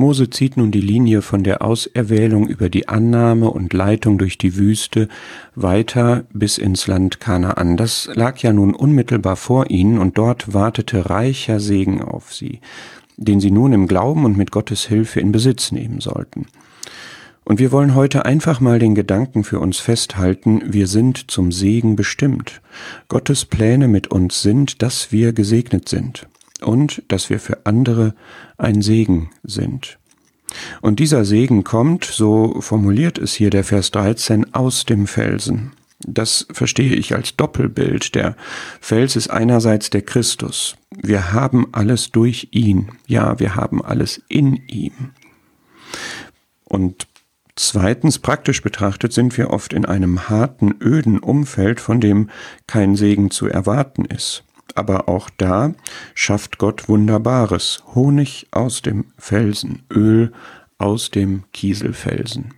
Mose zieht nun die Linie von der Auserwählung über die Annahme und Leitung durch die Wüste weiter bis ins Land Kanaan. Das lag ja nun unmittelbar vor ihnen und dort wartete reicher Segen auf sie, den sie nun im Glauben und mit Gottes Hilfe in Besitz nehmen sollten. Und wir wollen heute einfach mal den Gedanken für uns festhalten, wir sind zum Segen bestimmt. Gottes Pläne mit uns sind, dass wir gesegnet sind und dass wir für andere ein Segen sind. Und dieser Segen kommt, so formuliert es hier der Vers 13, aus dem Felsen. Das verstehe ich als Doppelbild. Der Fels ist einerseits der Christus. Wir haben alles durch ihn. Ja, wir haben alles in ihm. Und zweitens, praktisch betrachtet, sind wir oft in einem harten, öden Umfeld, von dem kein Segen zu erwarten ist. Aber auch da schafft Gott Wunderbares. Honig aus dem Felsen, Öl aus dem Kieselfelsen.